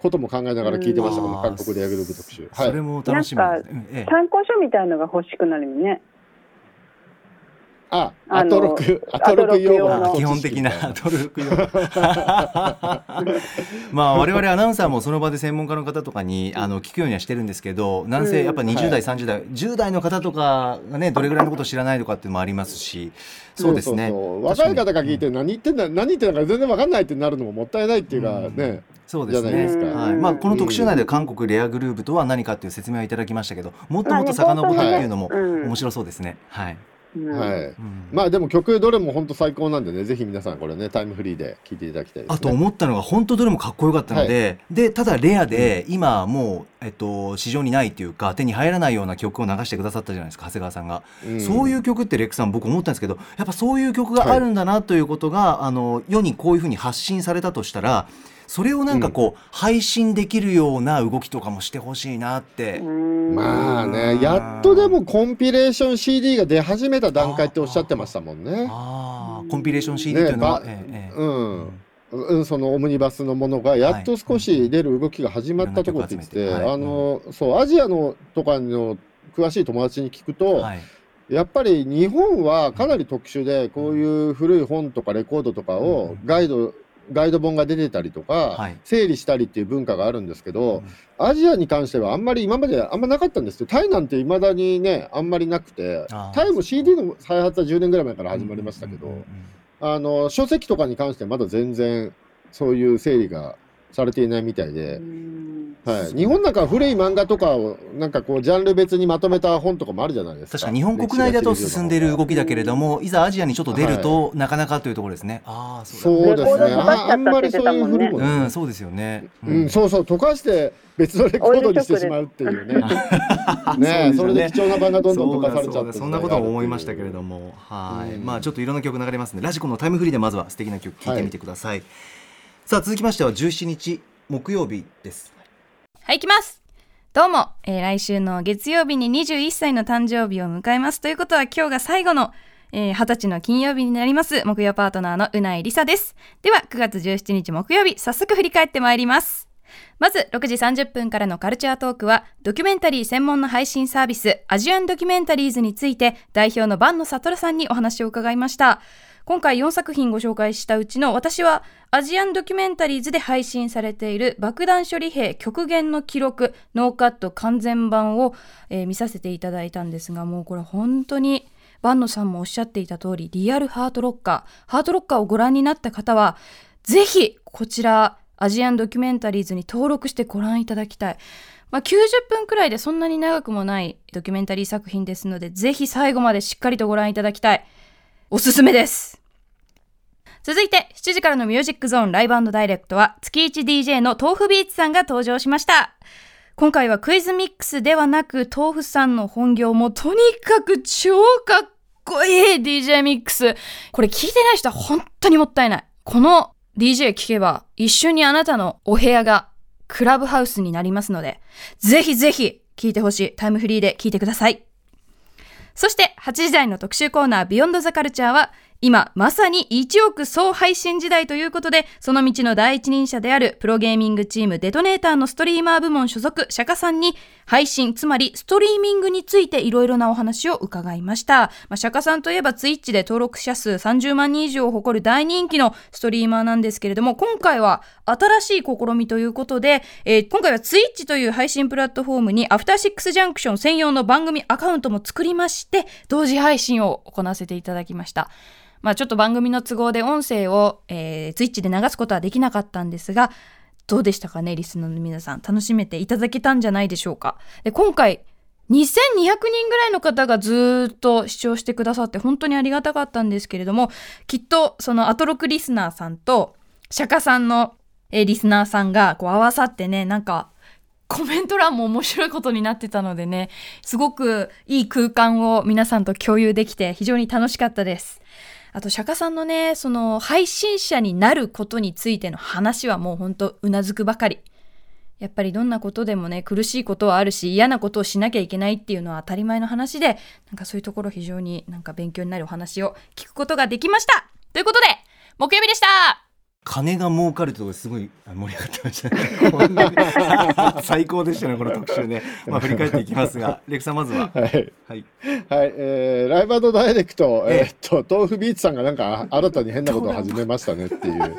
ことも考えながら聞いてました、うんこの韓国レアグルーヴ特集。はいそれも楽しみですね。ええ参考書みたいのが欲しくなるよね。あ、アトロク、アトロク用の。語基本的な トルク用 まあ我々アナウンサーもその場で専門家の方とかにあの聞くようにはしてるんですけどなんせやっぱ20代、はい。30代10代の方とかがねどれぐらいのことを知らないとかっていうのもありますしそうですね。若い方が聞いて何言ってんだ、何言ってんだか全然わかんないってなるのももったいないっていうかうん。ね、そうですね。じゃないですか。はい。まあ、この特集内で韓国レアグループとは何かっていう説明はいただきましたけどもっともっと遡ってっていうのもうん。面白そうですね。はい。うんはい。うん。まあでも曲どれも本当最高なんでね、ぜひ皆さんこれね、タイムフリーで聴いていただきたいです、ね。あと思ったのが本当どれもかっこよかったので、でただレアで今もう、えっと、市場にないというか手に入らないような曲を流してくださったじゃないですか長谷川さんが、うん。そういう曲ってレックさん僕思ったんですけどやっぱそういう曲があるんだなということが、あの世にこういうふうに発信されたとしたらそれをなんかこう、配信できるような動きとかもしてほしいなって、まあね、やっとでもコンピレーション CD が出始めた段階っておっしゃってましたもんね。あーコンピレーション CD というのは、ねばええええ。うん。うん、そのオムニバスのものがやっと少し出る動きが始まったところって言ってはい。あのそうアジアのとかの詳しい友達に聞くと、はい。やっぱり日本はかなり特殊でこういう古い本とかレコードとかをガイドガイド本が出てたりとか、はい。整理したりっていう文化があるんですけど、アジアに関してはあんまり今まであんまなかったんですよ。タイなんていまだにねあんまりなくてタイも CD の再発は10年ぐらい前から始まりましたけど、あの書籍とかに関してはまだ全然そういう整理がされていないみたいで、はい、日本なんかは古い漫画とかをなんかこうジャンル別にまとめた本とかもあるじゃないですか。確かに日本国内だと進んでいる動きだけれども、いざアジアにちょっと出ると、なかなかというところですね。ああ、そうだ。そうですね。ああんまりそういう古いもの、うん、そうですよね。うん、そうそう溶かして別のレコードにしてしまうっていうね。ねそれで貴重な版がどんどん溶かされちゃそうだってそんなことも思いましたけれども、はい、うん。まあちょっといろんな曲流れますので、ラジコのタイムフリーでまずは素敵な曲聴いてみてください。さあ続きましては17日木曜日です。はい、行きますどうも、えー来週の月曜日に21歳の誕生日を迎えます。ということは今日が最後の、えー20歳の金曜日になります。木曜パートナーのうないりさです。では、9月17日木曜日、早速振り返ってまいります。まず、6時30分からのカルチャートークは、ドキュメンタリー専門の配信サービス、アジアンドキュメンタリーズについて、代表の坂野悟さんにお話を伺いました。今回4作品ご紹介したうちの私はアジアンドキュメンタリーズで配信されている爆弾処理兵極限の記録ノーカット完全版を、えー見させていただいたんですがもうこれ本当に坂野さんもおっしゃっていた通りリアルハートロッカーハートロッカーをご覧になった方はぜひこちらアジアンドキュメンタリーズに登録してご覧いただきたい。まあ、90分くらいでそんなに長くもないドキュメンタリー作品ですのでぜひ最後までしっかりとご覧いただきたい。おすすめです。続いて、7時からのミュージックゾーンライブダイレクトは、月 1DJ の豆腐ビーツさんが登場しました。今回はクイズミックスではなく、豆腐さんの本業もとにかく超かっこいい DJ ミックス。これ聞いてない人は本当にもったいない。この DJ 聞けば、一瞬にあなたのお部屋がクラブハウスになりますので、ぜひぜひ聞いてほしい。タイムフリーで聞いてください。そして8時台の特集コーナービヨンドザカルチャーは今まさに1億総配信時代ということでその道の第一人者であるプロゲーミングチームデトネーターのストリーマー部門所属釈迦さんに配信つまりストリーミングについていろいろなお話を伺いました、まあ、釈迦さんといえばツイッチで登録者数30万人以上を誇る大人気のストリーマーなんですけれども今回は新しい試みということで、えー今回はツイッチという配信プラットフォームにアフターシックスジャンクション専用の番組アカウントも作りまして同時配信を行わせていただきました。まあちょっと番組の都合で音声を、えー、ツイッチで流すことはできなかったんですが、どうでしたかね、リスナーの皆さん。楽しめていただけたんじゃないでしょうか。で今回、2200人ぐらいの方がずっと視聴してくださって本当にありがたかったんですけれども、きっとそのアトロクリスナーさんと釈迦さんの、リスナーさんがこう合わさってね、なんかコメント欄も面白いことになってたのでね、すごくいい空間を皆さんと共有できて非常に楽しかったです。あと、釈迦さんのね、その配信者になることについての話はもうほんとうなずくばかり。やっぱりどんなことでもね、苦しいことはあるし、嫌なことをしなきゃいけないっていうのは当たり前の話で、なんかそういうところ非常になんか勉強になるお話を聞くことができましたということで、木曜日でした金が儲かるってとすごいあ盛り上がってましたね。最高でしたねこの特集ね。まあ振り返っていきますがレクさんまずは。はい。はい。はい、えーライブダイレクト、えーっと、豆腐ビーツさんがなんか新たに変なことを始めましたねっていう。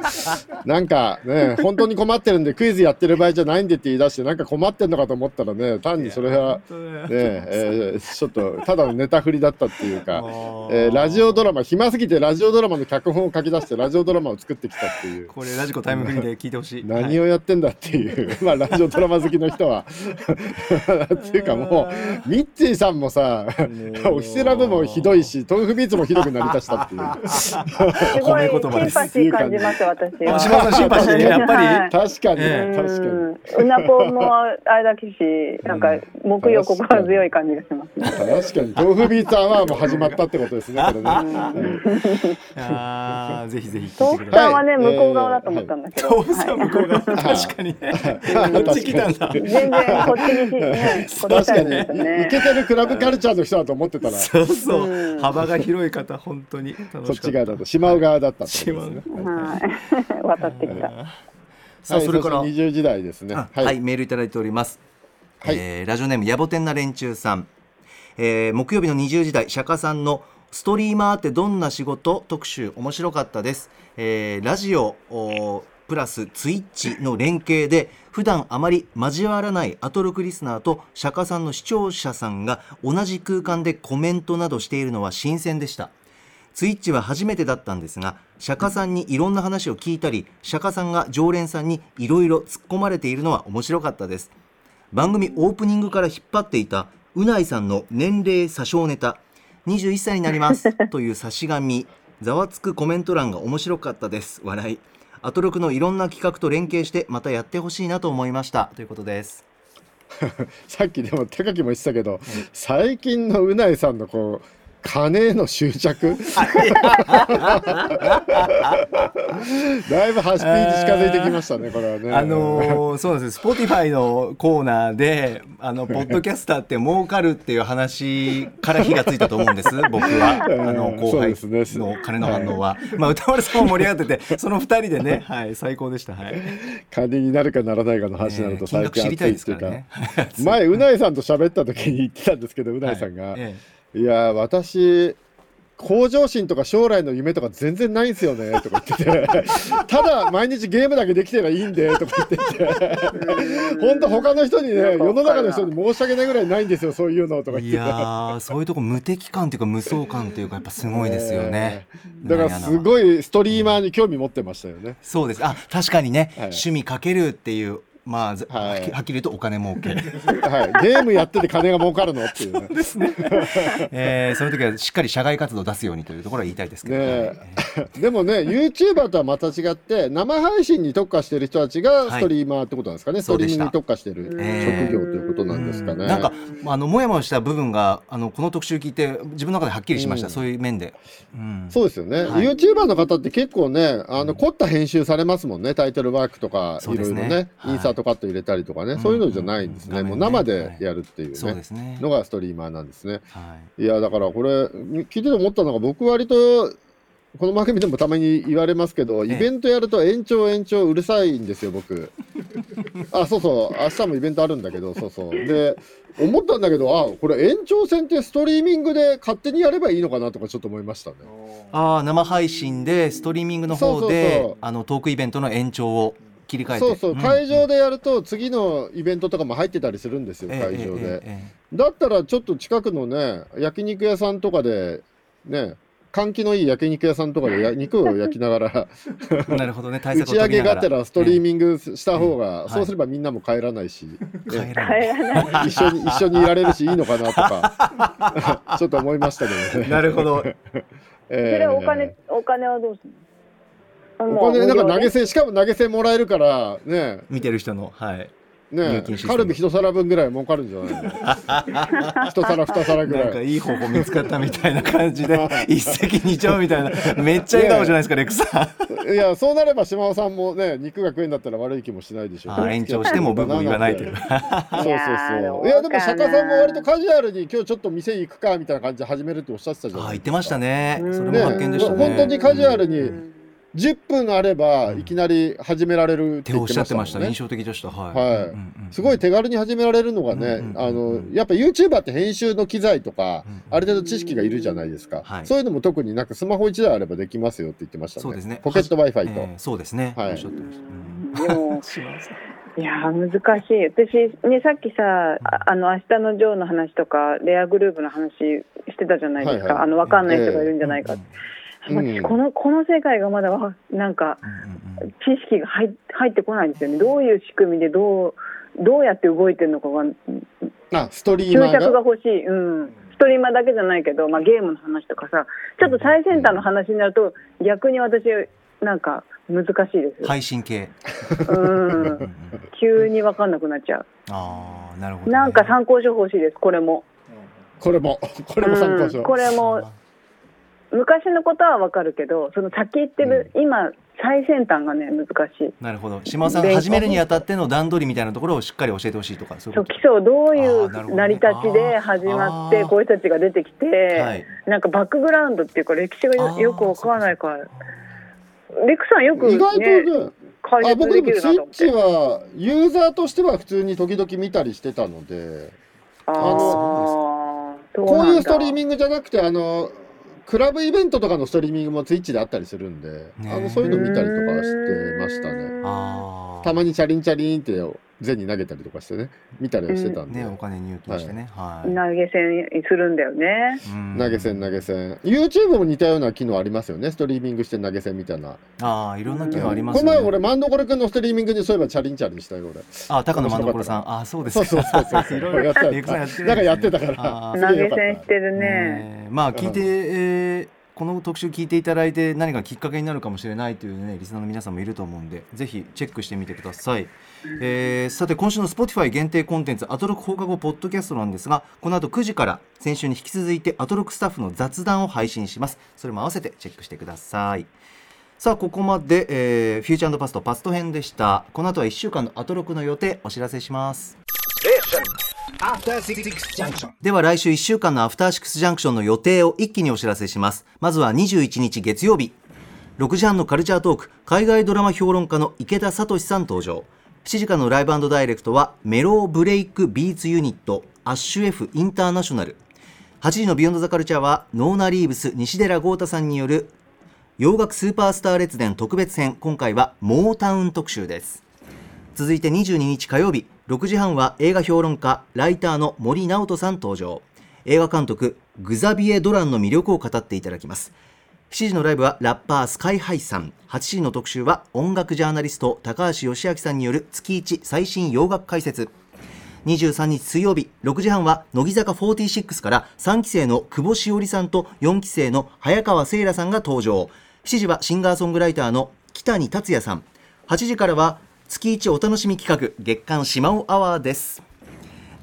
なんかね、本当に困ってるんでクイズやってる場合じゃないんでって言い出して、なんか困ってんのかと思ったらね、単にそれは、ね、えーちょっと、ただのネタ振りだったっていうか、えーラジオドラマ、暇すぎてラジオドラマの脚本を書き出して、ラジオドラマを作ってきたっていう。これラジコタイムフリーで聞いてほしい。何をやってんだっていう、まあラジオドラマ好きの人は。っていうかもうミッチーさんもさオフィスラブもひどいし豆腐ビーツもひどくなりだしたっていう。すごい褒め言葉ですシンパシー感じます私は。島さんシンパシーねやっぱり。はい。確かに、ええ。確かに。うなぽんもあれだけし、なんか木曜心強い感じがしますね。確かに。豆腐ビーツはもう始まったってことですねこれね。あーぜひぜひ聞豆腐さんはね、はい。向こう側だと思ったんだけど。向こう側。はい確かにね。こっち来たんだ。は い全然こっちにし、ね、こっち確かにタイプですよいね。けてるクラブカルチャーの人だと思ってたら。こそうそう。うん。幅が広い方本当に楽っち側だとしまう側だったってことですね。はい、渡ってきた。さあそれから。はい20時代ですね。あはい、メールいただいております、はい。えーラジオネームやぼてんな連中さん、えー木曜日の20時台釈迦さんのストリーマーってどんな仕事？特集。面白かったです、えーラジオプラスツイッチの連携で普段あまり交わらないアトロクリスナーと釈迦さんの視聴者さんが同じ空間でコメントなどしているのは新鮮でした。ツイッチは初めてだったんですが釈迦さんにいろんな話を聞いたり釈迦さんが常連さんにいろいろ突っ込まれているのは面白かったです。番組オープニングから引っ張っていたうないさんの年齢詐称ネタ。21歳になりますという差し紙。ざわつくコメント欄が面白かったです。笑い。アトロクのいろんな企画と連携してまたやってほしいなと思いました。ということです。さっきでも手書きも言ってたけど、最近のうないさんのこう金への執着 だいぶハッピーに近づいてきましたねこれはねあのーそうなんです。Spotify のコーナーで、あの、ポッドキャスターって儲かるっていう話から火がついたと思うんです、僕は。あの、後輩の金の反応は。まあ、歌丸さんも盛り上がってて、その二人でね、はい、最高でした。はい。金になるかならないかの話になると金最近熱いっていうか ね。前うないさんと喋った時に言ってたんですけどうないさんが、えいや私向上心とか将来の夢とか全然ないんですよねとか言ってて。ただ毎日ゲームだけできてりゃいいんでとか言ってて。本当他の人にね世の中の人に申し訳ないぐらいないんですよそういうのとか言ってて。やー、そういうとこ無敵感というか無双感というか、やっぱすごいですよね。だからすごいストリーマーに興味持ってましたよね。そうです。あ、確かにね、はい。趣味かけるっていう、まあ、ずはい。はっきり言うとお金儲け。はい、ゲームやってて金が儲かるのっていうね。えー、その時はしっかり社外活動を出すようにというところは言いたいですけど、ねはい。え でもね、YouTuber とはまた違って、生配信に特化してる人たちがストリーマーってことなんですかね、ストリーミングに特化してる職ええ業ということなんですかね。なんかあのもやもやした部分があのこの特集聞いて自分の中ではっきりしました、うん。そういう面で、うん、そうですよね、はい。YouTuber の方って結構ね、あの凝った編集されますもんね、タイトルワークとか、いろいろね、はい。インサートカット入れたりとかね、ん。そういうのじゃないんですね、うんもう生でやるっていうね、のがストリーマーなんですね。はい。いや、だからこれ、聞いてて思ったのが、僕割と、この番組でもたまに言われますけど、ええ。イベントやると延長延長うるさいんですよ、僕。あ、そうそう、明日もイベントあるんだけど、そうそう。で、思ったんだけど、あ、これ延長戦ってストリーミングで勝手にやればいいのかなとかちょっと思いましたね。ああ生配信でストリーミングの方でそうそうそう。あのトークイベントの延長を切り替えて。そうそう、ん。会場でやると次のイベントとかも入ってたりするんですよ、ええ会場で。えええだったらちょっと近くのね、焼肉屋さんとかで、ね、換気のいい焼肉屋さんとかでや肉を焼きながら、え なるほどね。対打ち上げがてらストリーミングした方が、ええそうすればみんなも帰らないし、帰ねらない。一緒に一緒にいられるしいいのかなとか。ちょっと思いましたけどね。なるほど。そえ。れお金、お金はどうするの？お金なんか投げせ銭しかも投げ銭もらえるからね。見てる人のはい。ね。カルビ一皿分ぐらい儲かるんじゃないの？一皿二皿ぐらい。なんかいい方法見つかったみたいな感じで 一石二鳥みたいな。めっちゃ笑顔じゃないですかレックさんいやそうなれば島尾さんもね肉が食えんだったら悪い気もしないでしょう。延長してもブーブー言わないという。そうそうそう。いやでも釈迦さんも割とカジュアルに今日ちょっと店行くかみたいな感じで始めるっておっしゃってたじゃないあー言ってましたね。うんそれも発見でしたね。本当にカジュアルにうん10分あればいきなり始められるって言ってましたもんしゃってました印ね。象的でした。はい、はい。うんうんすごい手軽に始められるのがね、うんうんあのうん。やっぱ YouTuber って編集の機材とか、うんある程度知識がいるじゃないですか、はい。そういうのも特になんかスマホ1台あればできますよって言ってましたね。そうですね。ポケット Wi-Fi と、えーそうですね、はい。おっしゃってました、うん。でもいやー難しい。私ねさっきさああの明日のジョーの話とかレアグループの話してたじゃないですか、はいはい。あの分かんない人がいるんじゃないかって、うん私このこの世界がまだわなんか知識が入入ってこないんですよね。どういう仕組みでどうどうやって動いてるのかがあストリー注マーが？釈が欲しい、うん、ストリーマーだけじゃないけど、まあ、ゲームの話とかさちょっと最先端の話になると逆に私なんか難しいです、配信系、うん。急に分かんなくなっちゃう。ああなるほどね、なんか参考書欲しいです。これも。これも。これも参考書、うん。これも昔のことは分かるけどその先行ってる、今最先端がね難しい。なるほど。島尾さんで始めるにあたっての段取りみたいなところをしっかり教えてほしいとかそういうこと？そう基礎どういう成り立ちで始まってこういう人たちが出てきて、はい。なんかバックグラウンドっていうか歴史がよよく分からないから。レクさんよく意外とねね解あ僕説できでもツイッチるなと思ってはユーザーとしては普通に時々見たりしてたので。ああのこういうストリーンミングじゃなくてあのクラブイベントとかのストリーミングもツイッチであったりするんで、ねあのそういうの見たりとかしてましたね。たまにチャリンチャリンって銭投げたりとかしてね見たりはしてたんで、ねお金入金してね。はい、投げ銭するんだよね。うん。投げ銭投げ銭。YouTube も似たような機能ありますよね。ストリーミングして投げ銭みたいな、ああいろんな機能ありまこすね。の前俺万所君のストリーミングにそういえばチャリンチャリンしたよ俺。あ高野万所さん。あそうですそうそうそうそう いろいろやってたなんかやってたから。投げ銭してるね。ねまあ聞いて、えーこの特集聞いていただいて何かきっかけになるかもしれないというねリスナーの皆さんもいると思うんでぜひチェックしてみてください、えーさて今週の Spotify 限定コンテンツアトロク放課後ポッドキャストなんですがこの後9時から先週に引き続いてアトロクスタッフの雑談を配信します。それも合わせてチェックしてください。さあここまで、えーフューチャーパストパスト編でした。この後は1週間のアトロクの予定お知らせします。では来週1週間のアフターシックスジャンクションの予定を一気にお知らせします。まずは21日月曜日。6時半のカルチャートーク。海外ドラマ評論家の池田敏さん登場。7時台のライブダイレクトはメローブレイクビーツユニットアッシュ F インターナショナル。8時のビヨンドザカルチャーはノーナリーブス西寺郷太さんによる洋楽スーパースター列伝特別編。今回はモータウン特集です。続いて22日火曜日。6時半は映画評論家ライターの森直人さん登場。映画監督グザビエ・ドランの魅力を語っていただきます。7時のライブはラッパースカイハイさん。8時の特集は音楽ジャーナリスト高橋義明さんによる月1最新洋楽解説。23日水曜日6時半は乃木坂46から3期生の久保しおりさんと4期生の早川せいらさんが登場。7時はシンガーソングライターの北谷達也さん。8時からは月1お楽しみ企画月刊しまおアワーです。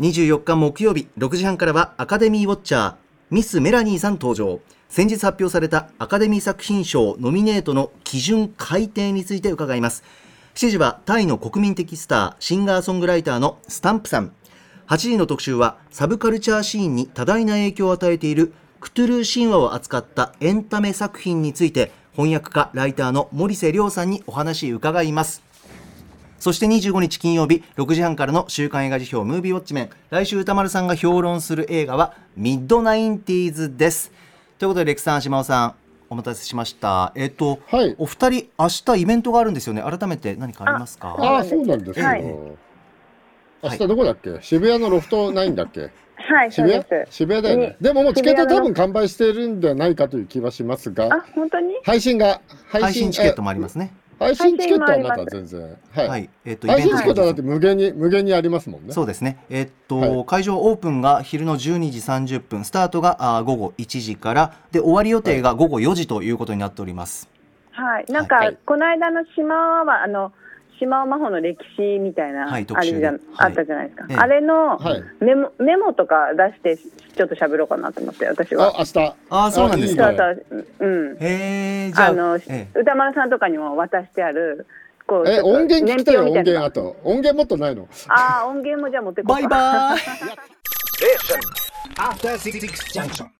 24日木曜日6時半からはアカデミーウォッチャーミス・メラニーさん登場。先日発表されたアカデミー作品賞ノミネートの基準改定について伺います。7時はタイの国民的スターシンガーソングライターのスタンプさん。8時の特集はサブカルチャーシーンに多大な影響を与えているクトゥルー神話を扱ったエンタメ作品について翻訳家ライターの森瀬亮さんにお話伺います。そして25日金曜日6時半からの週刊映画辞表ムービーウォッチメン。来週歌丸さんが評論する映画はミッドナインティーズです。ということでレクさん島尾さんお待たせしました。えっ、と、はい。お二人明日イベントがあるんですよね。改めて何かありますか？ああそうなんですよ、はい。明日どこだっけ？渋谷のロフトないんだっけ？はい渋谷？渋谷だよね、でももうチケット多分完売してるんじゃないかという気はしますが。あ本当に？配信が配信チケットもありますね。え配信チケットはまだ全然。はい、はい。えっ、と配信チケットはだって無限に無限にありますもんね。そうですね。えっと、はい。会場オープンが昼の12時30分、スタートがあー午後1時から、で終わり予定が午後4時ということになっております。はい。なんか、はい。この間の島はあの島尾真帆の歴史みたいな、はいあれじゃはいあったじゃないですか、ええあれのはい。メモメモとか出してちょっと喋ろうかなと思って私あは。、明日。あそうなんですかうそううんへえじゃああの、え歌丸さんとかにも渡してあるこうえ、音源聞きたいよ、音源あと。音源もっとないの？ああ音源もじゃあ持ってこうかバイバイ After Six Junction.